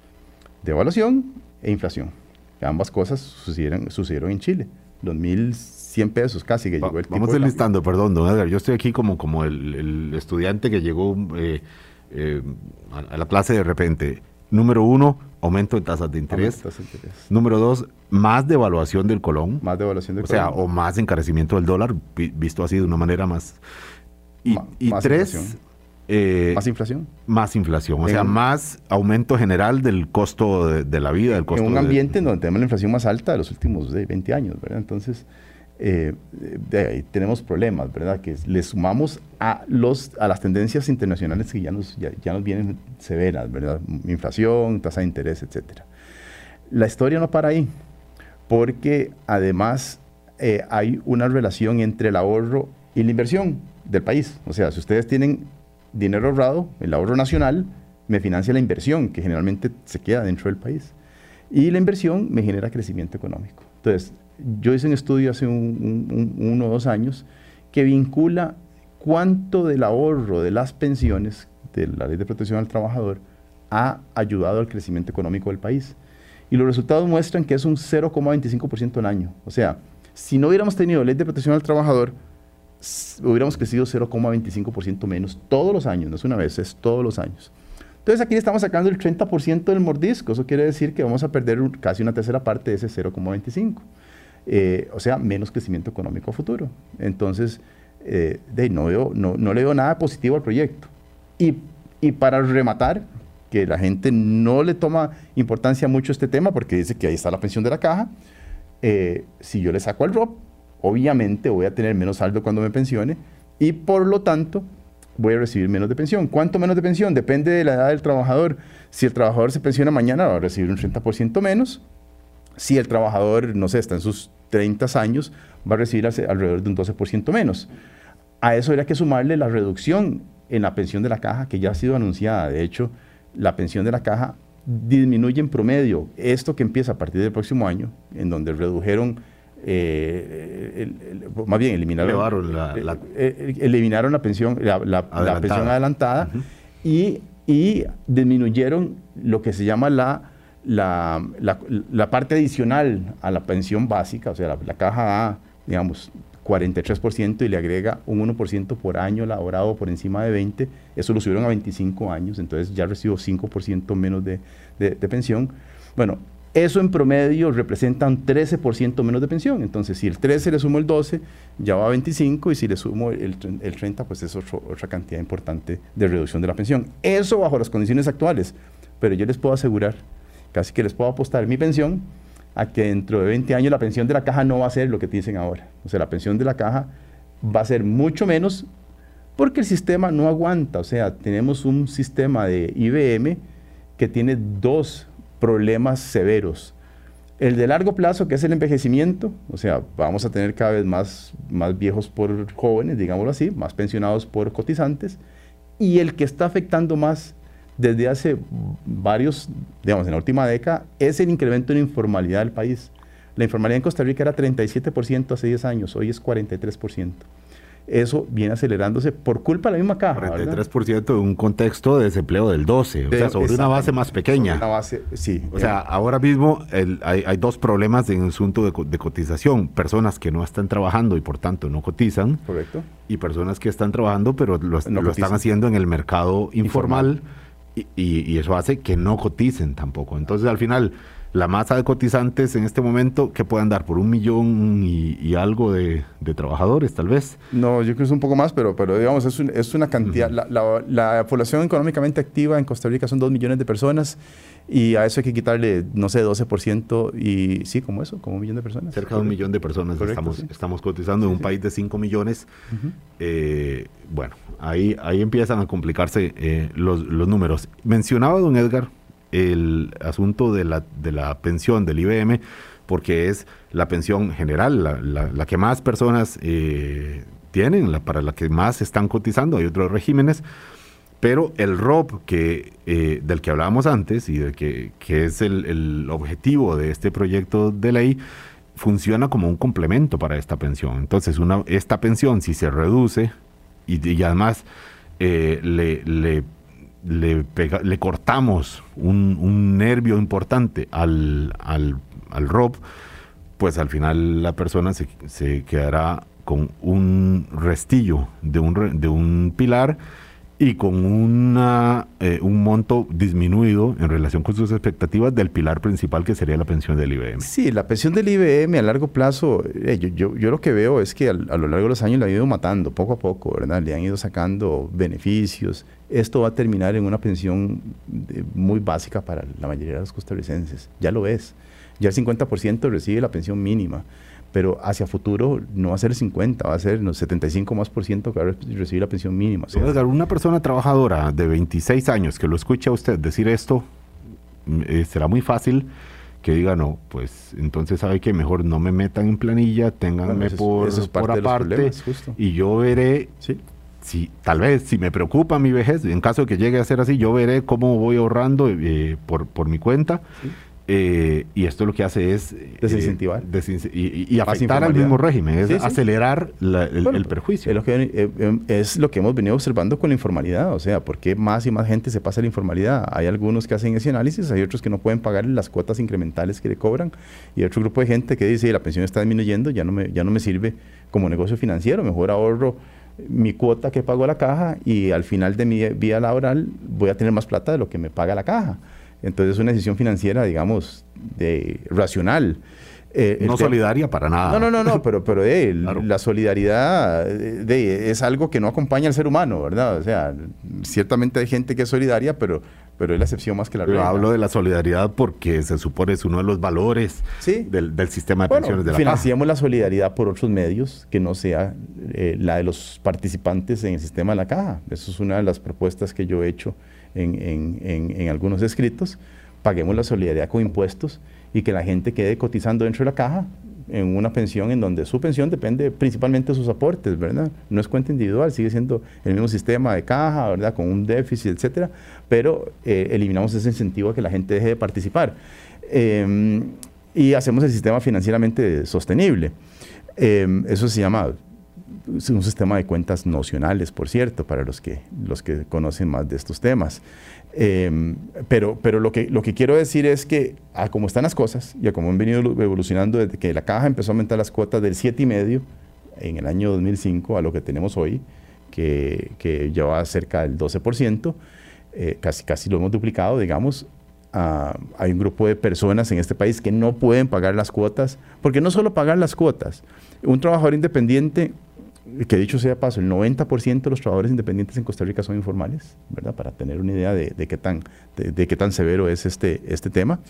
devaluación e inflación. Ambas cosas sucedieron, sucedieron en Chile. Los 1.100 pesos casi que llegó el Vamos enlistando, perdón, don Edgar. Yo estoy aquí como, como el, estudiante que llegó eh, eh, a, la clase de repente. Número uno, aumento de tasas de interés. Número dos, más devaluación del colón. Más devaluación del o sea, o más encarecimiento del dólar, visto así de una manera más... Y, y tres, eh, ¿Más inflación? Más inflación, o sea, más aumento general del costo de, la vida. Del costo en un ambiente en donde tenemos la inflación más alta de los últimos 20 años, ¿verdad? Entonces, eh, de ahí tenemos problemas, ¿verdad? Que le sumamos a, los, a las tendencias internacionales que ya nos, ya, nos vienen severas, ¿verdad? Inflación, tasa de interés, etc. La historia no para ahí, porque además eh, hay una relación entre el ahorro y la inversión del país. O sea, si ustedes tienen dinero ahorrado, el ahorro nacional, me financia la inversión, que generalmente se queda dentro del país. Y la inversión me genera crecimiento económico. Entonces, yo hice un estudio hace uno o dos años que vincula cuánto del ahorro de las pensiones de la ley de protección al trabajador ha ayudado al crecimiento económico del país. Y los resultados muestran que es un 0,25% al año. O sea, si no hubiéramos tenido ley de protección al trabajador, hubiéramos crecido 0,25% menos todos los años, no es una vez, es todos los años. Entonces aquí estamos sacando el 30% del mordisco, eso quiere decir que vamos a perder casi una tercera parte de ese 0,25. Eh, o sea, menos crecimiento económico a futuro. Entonces, eh, de, no, veo, no, no, le veo nada positivo al proyecto. Y, y, para rematar, que la gente no le toma importancia mucho este tema porque dice que ahí está la pensión de la caja, eh, si yo le saco al ROP, obviamente voy a tener menos saldo cuando me pensione y por lo tanto voy a recibir menos de pensión. ¿Cuánto menos de pensión? Depende de la edad del trabajador. Si el trabajador se pensiona mañana, va a recibir un 30% menos. Si el trabajador, no sé, está en sus 30 años, va a recibir alrededor de un 12% menos. A eso habría que sumarle la reducción en la pensión de la caja que ya ha sido anunciada. De hecho, la pensión de la caja disminuye en promedio. Esto que empieza a partir del próximo año, en donde redujeron eh, más bien eliminaron la, eh, eh, eliminaron la pensión la, adelantada, pensión adelantada y, y, disminuyeron lo que se llama la, la, parte adicional a la pensión básica, o sea, la, caja A, digamos, 43% y le agrega un 1% por año laborado por encima de 20, eso lo subieron a 25 años, entonces ya recibo 5% menos de, de, de pensión. Bueno, eso en promedio representa un 13% menos de pensión. Entonces, si el 13 le sumo el 12, ya va a 25 y si le sumo el, 30, pues es otra cantidad importante de reducción de la pensión. Eso bajo las condiciones actuales. Pero yo les puedo asegurar, casi que les puedo apostar mi pensión a que dentro de 20 años la pensión de la caja no va a ser lo que dicen ahora. O sea, la pensión de la caja va a ser mucho menos porque el sistema no aguanta. O sea, tenemos un sistema de IBM que tiene dos problemas severos. El de largo plazo, que es el envejecimiento, o sea, vamos a tener cada vez más, más viejos por jóvenes, digámoslo así, más pensionados por cotizantes, y el que está afectando más desde hace varios, digamos, en la última década, es el incremento en informalidad del país. La informalidad en Costa Rica era 37% hace 10 años, hoy es 43% eso viene acelerándose por culpa de la misma caja. 43% de un contexto de desempleo del 12, o sea, sobre una base más pequeña. Una base, sí. O sea, ahora mismo hay, dos problemas en el asunto de, cotización. Personas que no están trabajando y por tanto no cotizan. Correcto. Y personas que están trabajando pero lo, están haciendo en el mercado informal, y eso hace que no coticen tampoco. Entonces al final la masa de cotizantes en este momento que puedan dar por un millón y, algo de, trabajadores, tal vez. No, yo creo que es un poco más, pero, pero digamos, es, es una cantidad. la, población económicamente activa en Costa Rica son dos millones de personas y a eso hay que quitarle, no sé, 12% y sí, como eso, como un millón de personas. Cerca de un millón de personas estamos, estamos cotizando en un país de 5 millones. Eh, bueno, ahí, ahí empiezan a complicarse eh, los, los números. Mencionaba don Edgar el asunto de la, de la pensión del IBM, porque es la pensión general, la, que más personas eh, tienen, la, para la que más están cotizando, hay otros regímenes, pero el ROP que, eh, del que hablábamos antes y de que, que es el, objetivo de este proyecto de ley, funciona como un complemento para esta pensión. Entonces, una, esta pensión, si se reduce y, además eh, le le, le cortamos un, nervio importante al, al, al, ROP, pues al final la persona se, quedará con un restillo de un, de un pilar y con una, eh, un monto disminuido en relación con sus expectativas del pilar principal que sería la pensión del IBM. Sí, la pensión del IBM a largo plazo, eh, yo, yo, lo que veo es que a, lo largo de los años la han ido matando poco a poco, ¿verdad? Le han ido sacando beneficios. Esto va a terminar en una pensión muy básica para la mayoría de los costarricenses. Ya lo es. Ya el 50% recibe la pensión mínima pero hacia futuro no va a ser el 50, va a ser el 75 más por ciento que va a recibir la pensión mínima. una persona trabajadora de 26 años que lo escucha a usted decir esto, mm, eh, será muy fácil que diga, no, pues entonces sabe que mejor no me metan en planilla, ténganme por, por aparte y yo veré si tal vez si me preocupa mi vejez, en caso de que llegue a ser así, yo veré cómo voy ahorrando eh, por, por mi cuenta. Eh, y esto lo que hace es eh, desincentivar y, afectar al mismo régimen, es acelerar el, perjuicio. Es lo, que, es lo que hemos venido observando con la informalidad, o sea, porque más y más gente se pasa a la informalidad. Hay algunos que hacen ese análisis, hay otros que no pueden pagar las cuotas incrementales que le cobran y otro grupo de gente que dice la pensión está disminuyendo, ya no me, ya no me sirve como negocio financiero, mejor ahorro mi cuota que pago a la caja y al final de mi vida laboral voy a tener más plata de lo que me paga la caja. Entonces es una decisión financiera, digamos, de, racional. Eh, no solidaria para nada. No, no, no, no pero, pero eh, la solidaridad de, es algo que no acompaña al ser humano, ¿verdad? O sea, ciertamente hay gente que es solidaria, pero, pero es la excepción más que la regla. hablo de la solidaridad porque se supone es uno de los valores del, sistema de pensiones de la Financiamos la solidaridad por otros medios que no sea eh, la de los participantes en el sistema de la caja. Eso es una de las propuestas que yo he hecho en, algunos escritos, paguemos la solidaridad con impuestos y que la gente quede cotizando dentro de la caja en una pensión en donde su pensión depende principalmente de sus aportes, ¿verdad? No es cuenta individual, sigue siendo el mismo sistema de caja, ¿verdad? Con un déficit, etcétera, pero eh, eliminamos ese incentivo a que la gente deje de participar. Em, y hacemos el sistema financieramente sostenible. Em, eso se llama es un sistema de cuentas nocionales, por cierto, para los que, los que conocen más de estos temas. Em, pero pero lo, que, lo que quiero decir es que, a como están las cosas y a como han venido evolucionando desde que la caja empezó a aumentar las cuotas del 7,5 en el año 2005 a lo que tenemos hoy, que, que lleva cerca del 12%, eh, casi, casi lo hemos duplicado, digamos, ah, hay un grupo de personas en este país que no pueden pagar las cuotas, porque no solo pagar las cuotas, un trabajador independiente que dicho sea paso, el 90% de los trabajadores independientes en Costa Rica son informales, ¿verdad? Para tener una idea de, qué, tan, de, qué tan severo es este, este tema.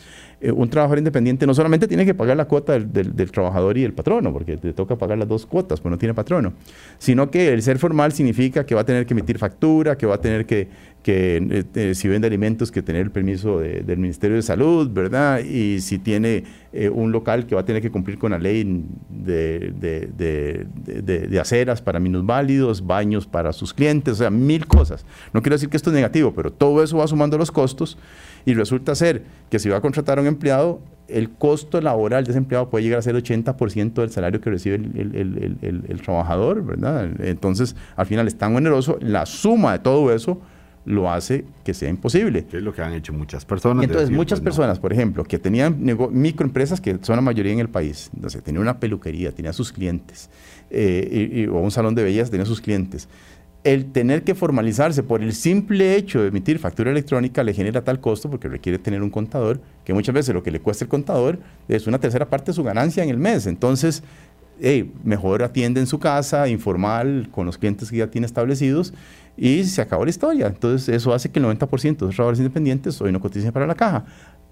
Eh, un trabajador independiente no solamente tiene que pagar la cuota del, trabajador y el patrono, porque le toca pagar las dos cuotas, pues no tiene patrono, sino que el ser formal significa que va a tener que emitir factura, que va a tener que, que eh, eh, si vende alimentos, que tener el permiso del Ministerio de Salud, ¿verdad? Y si tiene un local que va a tener que cumplir con la ley de, de, aceras para minusválidos, baños para sus clientes, o sea, mil cosas. No quiero decir que esto es negativo, pero todo eso va sumando los costos y resulta ser que si va a contratar a un empleado, el costo laboral de ese empleado puede llegar a ser el 80% del salario que recibe el, trabajador, ¿verdad? Entonces, al final es tan oneroso, la suma de todo eso lo hace que sea imposible. Que es lo que han hecho muchas personas. entonces, muchas personas, por ejemplo, que tenían microempresas, que son la mayoría en el país, entonces tenía una peluquería, tenía sus clientes, eh, o un salón de belleza, tenía sus clientes el tener que formalizarse por el simple hecho de emitir factura electrónica le genera tal costo porque requiere tener un contador, que muchas veces lo que le cuesta el contador es una tercera parte de su ganancia en el mes. Entonces, mejor atiende en su casa, informal, con los clientes que ya tiene establecidos y se acabó la historia. Entonces, eso hace que el 90% de los trabajadores independientes hoy no coticen para la caja.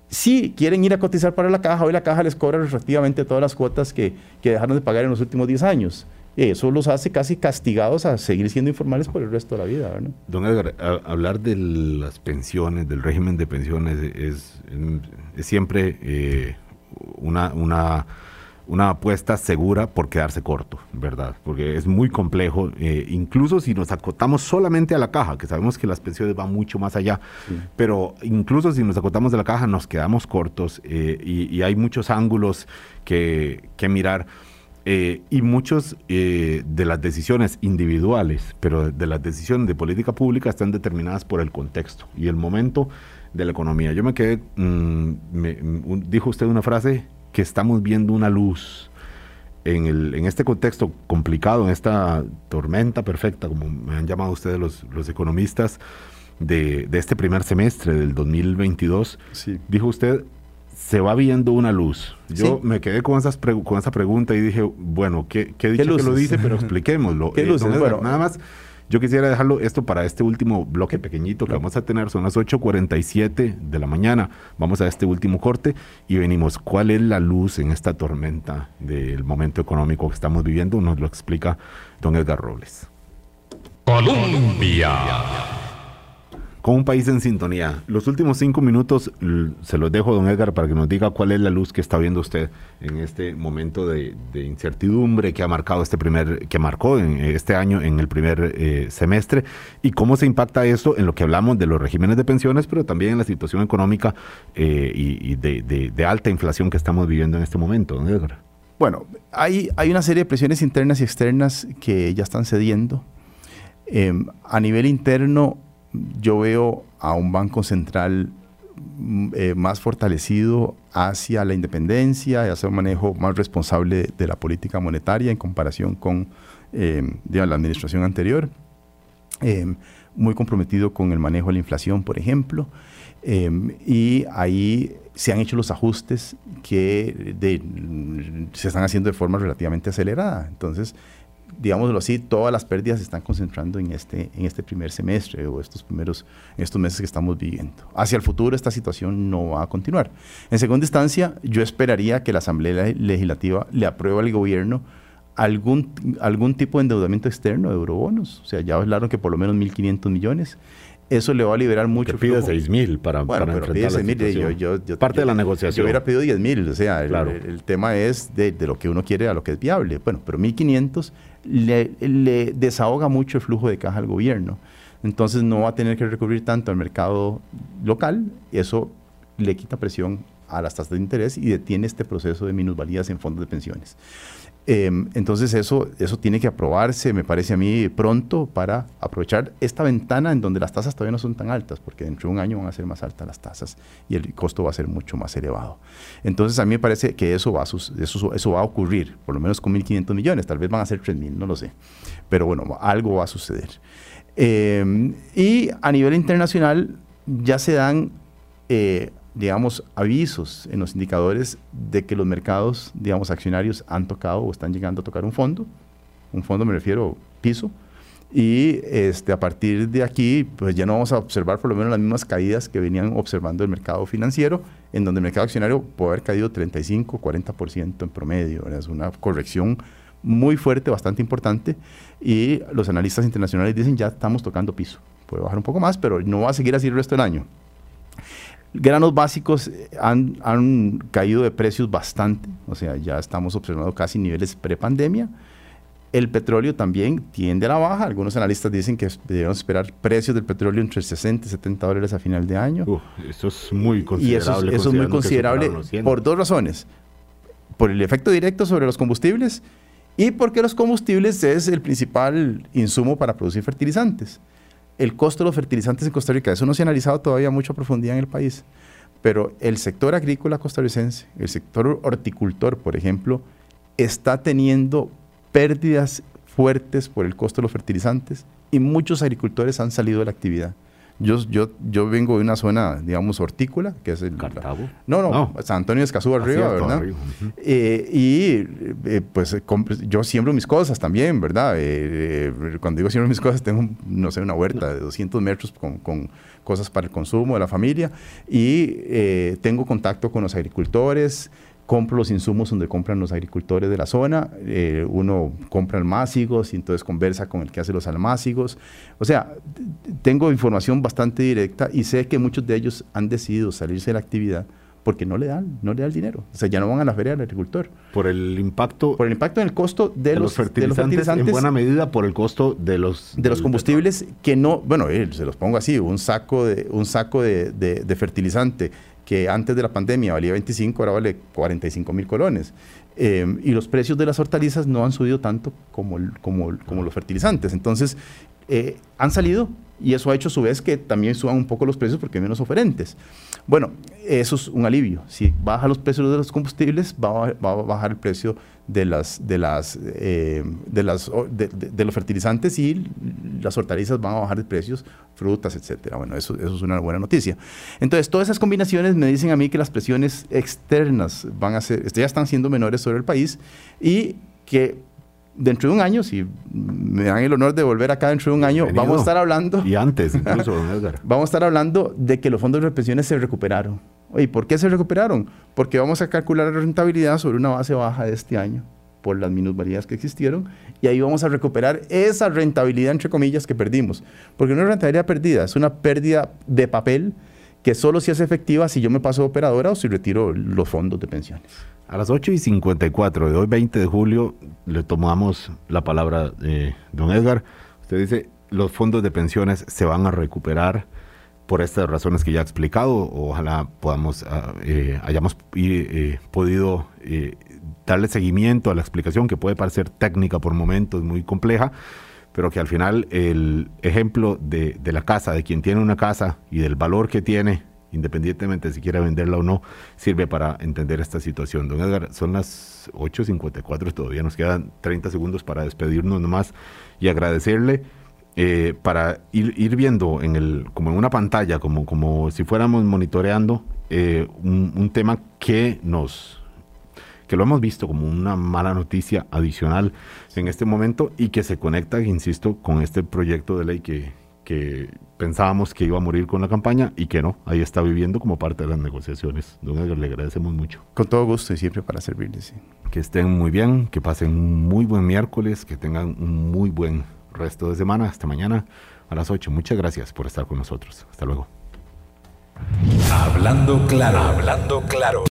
Si quieren ir a cotizar para la caja, hoy la caja les cobra respectivamente todas las cuotas que, que dejaron de pagar en los últimos 10 años. Eso los hace casi castigados a seguir siendo informales por el resto de la vida. Don Edgar, hablar de las pensiones, del régimen de pensiones, es, es siempre eh, una, una, una, apuesta segura por quedarse corto, ¿verdad? Porque es muy complejo, eh, incluso si nos acotamos solamente a la caja, que sabemos que las pensiones van mucho más allá, pero incluso si nos acotamos de la caja nos quedamos cortos eh, y, y, hay muchos ángulos que, que mirar. Eh, y muchos eh, de las decisiones individuales, pero de las decisiones de política pública están determinadas por el contexto y el momento de la economía. Yo me quedé, mm, dijo usted una frase, que estamos viendo una luz en, el, en este contexto complicado, en esta tormenta perfecta, como me han llamado ustedes los, los economistas, de, de, este primer semestre del 2022. Dijo usted, se va viendo una luz. Yo me quedé con, esas con esa pregunta y dije, bueno, ¿qué, qué dicho que lo dice? Pero expliquémoslo. ¿Qué luces? bueno, nada más, yo quisiera dejarlo esto para este último bloque pequeñito que vamos a tener. Son las 8.47 de la mañana. Vamos a este último corte y venimos. ¿Cuál es la luz en esta tormenta del momento económico que estamos viviendo? Nos lo explica don Edgar Robles. Colombia. Con un país en sintonía. Los últimos cinco minutos se los dejo, don Edgar, para que nos diga cuál es la luz que está viendo usted en este momento de, incertidumbre que ha marcado este primer, que marcó en este año en el primer eh, semestre y cómo se impacta esto en lo que hablamos de los regímenes de pensiones, pero también en la situación económica eh, y, de, alta inflación que estamos viviendo en este momento, don Edgar. Bueno, hay, hay una serie de presiones internas y externas que ya están cediendo. Em, a nivel interno, yo veo a un banco central mm, eh, más fortalecido hacia la independencia y hacia un manejo más responsable de la política monetaria en comparación con eh, la administración anterior. Eh, muy comprometido con el manejo de la inflación, por ejemplo. y ahí se han hecho los ajustes que se están haciendo de forma relativamente acelerada. Entonces, digámoslo así, todas las pérdidas se están concentrando en este, en este primer semestre o estos primeros, estos meses que estamos viviendo. Hacia el futuro esta situación no va a continuar. En segunda instancia, yo esperaría que la Asamblea Legislativa le apruebe al gobierno algún, algún tipo de endeudamiento externo de eurobonos. O sea, ya hablaron que por lo menos 1.500 millones eso le va a liberar mucho. Que pide 6 mil para, bueno, para pero pide 6 mil. Yo, yo, Parte de la negociación. Yo hubiera pedido 10 mil. O sea, el, tema es de, de, lo que uno quiere a lo que es viable. Bueno, pero 1.500 le, le desahoga mucho el flujo de caja al gobierno. Entonces no va a tener que recurrir tanto al mercado local. Eso le quita presión a las tasas de interés y detiene este proceso de minusvalías en fondos de pensiones. Em, entonces eso, eso tiene que aprobarse, me parece a mí, pronto para aprovechar esta ventana en donde las tasas todavía no son tan altas, porque dentro de un año van a ser más altas las tasas y el costo va a ser mucho más elevado. Entonces a mí me parece que eso va a, eso, eso va a ocurrir, por lo menos con 1.500 millones, tal vez van a ser 3.000, no lo sé, pero bueno, algo va a suceder. Em, y a nivel internacional ya se dan... Eh, digamos, avisos en los indicadores de que los mercados, digamos, accionarios han tocado o están llegando a tocar un fondo. Un fondo me refiero piso. Y este, a partir de aquí, pues ya no vamos a observar por lo menos las mismas caídas que venían observando el mercado financiero, en donde el mercado accionario puede haber caído 35, 40% en promedio. Es una corrección muy fuerte, bastante importante. Y los analistas internacionales dicen ya estamos tocando piso. Puede bajar un poco más, pero no va a seguir así el resto del año. Granos básicos eh, han, caído de precios bastante, o sea, ya estamos observando casi niveles prepandemia. El petróleo también tiende a la baja. Algunos analistas dicen que debemos esperar precios del petróleo entre 60 y 70 dólares a final de año. eso es muy considerable. Y eso, es muy considerable por dos razones. Por el efecto directo sobre los combustibles y porque los combustibles es el principal insumo para producir fertilizantes el costo de los fertilizantes en Costa Rica, eso no se ha analizado todavía mucho a profundidad en el país, pero el sector agrícola costarricense, el sector horticultor, por ejemplo, está teniendo pérdidas fuertes por el costo de los fertilizantes y muchos agricultores han salido de la actividad. Yo, yo, yo vengo de una zona, digamos, hortícola, que es el... ¿Cartago? no, no, San Antonio de Escazú arriba, ¿verdad? Eh, y eh, pues yo siembro mis cosas también, ¿verdad? Eh, cuando digo siembro mis cosas, tengo, no sé, una huerta de 200 metros con, con cosas para el consumo de la familia y tengo contacto con los agricultores, compro los insumos donde compran los agricultores de la zona, eh, uno compra almácigos y entonces conversa con el que hace los almácigos. O sea, tengo información bastante directa y sé que muchos de ellos han decidido salirse de la actividad porque no le dan, no le dan el dinero. O sea, ya no van a la feria del agricultor. Por el impacto. Por el impacto en el costo de, los, fertilizantes, En buena medida por el costo de los. De los combustibles que no, bueno, eh, se los pongo así, un saco de, un saco de, de fertilizante que antes de la pandemia valía 25, ahora vale 45 mil colones. Eh, y los precios de las hortalizas no han subido tanto como, como, como los fertilizantes. Entonces, eh, han salido y eso ha hecho a su vez que también suban un poco los precios porque hay menos oferentes. Bueno, eso es un alivio. Si baja los precios de los combustibles, va a, bajar el precio de las de las eh, de los fertilizantes y las hortalizas van a bajar de precios, frutas, etcétera. Bueno, eso, eso es una buena noticia. Entonces, todas esas combinaciones me dicen a mí que las presiones externas van a ser, ya están siendo menores sobre el país y que dentro de un año, si me dan el honor de volver acá dentro de un año, vamos a estar hablando. Y antes, incluso, Vamos a estar hablando de que los fondos de pensiones se recuperaron. ¿Y por qué se recuperaron? Porque vamos a calcular la rentabilidad sobre una base baja de este año. por las minusvalías que existieron y ahí vamos a recuperar esa rentabilidad, entre comillas, que perdimos. Porque no es rentabilidad perdida, es una pérdida de papel que solo se hace efectiva si yo me paso de operadora o si retiro los fondos de pensiones. A las 8 y 54 de hoy, 20 de julio, le tomamos la palabra de don Edgar. Usted dice, los fondos de pensiones se van a recuperar por estas razones que ya he explicado. Ojalá podamos, ah, eh, hayamos eh, podido eh, darle seguimiento a la explicación que puede parecer técnica por momentos, muy compleja, pero que al final el ejemplo de, de la casa, de quien tiene una casa y del valor que tiene independientemente de si quiere venderla o no, sirve para entender esta situación. Don Edgar, son las 8.54, todavía nos quedan 30 segundos para despedirnos nomás y agradecerle. Eh, para ir, viendo en el, como en una pantalla, como, como si fuéramos monitoreando eh, un, tema que nos que lo hemos visto como una mala noticia adicional en este momento y que se conecta, insisto, con este proyecto de ley que, que pensábamos que iba a morir con la campaña y que no, ahí está viviendo como parte de las negociaciones. Don Edgar, le agradecemos mucho. Con todo gusto y siempre para servirles. Que estén muy bien, que pasen un muy buen miércoles, que tengan un muy buen resto de semana. Hasta mañana a las 8. Muchas gracias por estar con nosotros. Hasta luego. Hablando claro, hablando claro.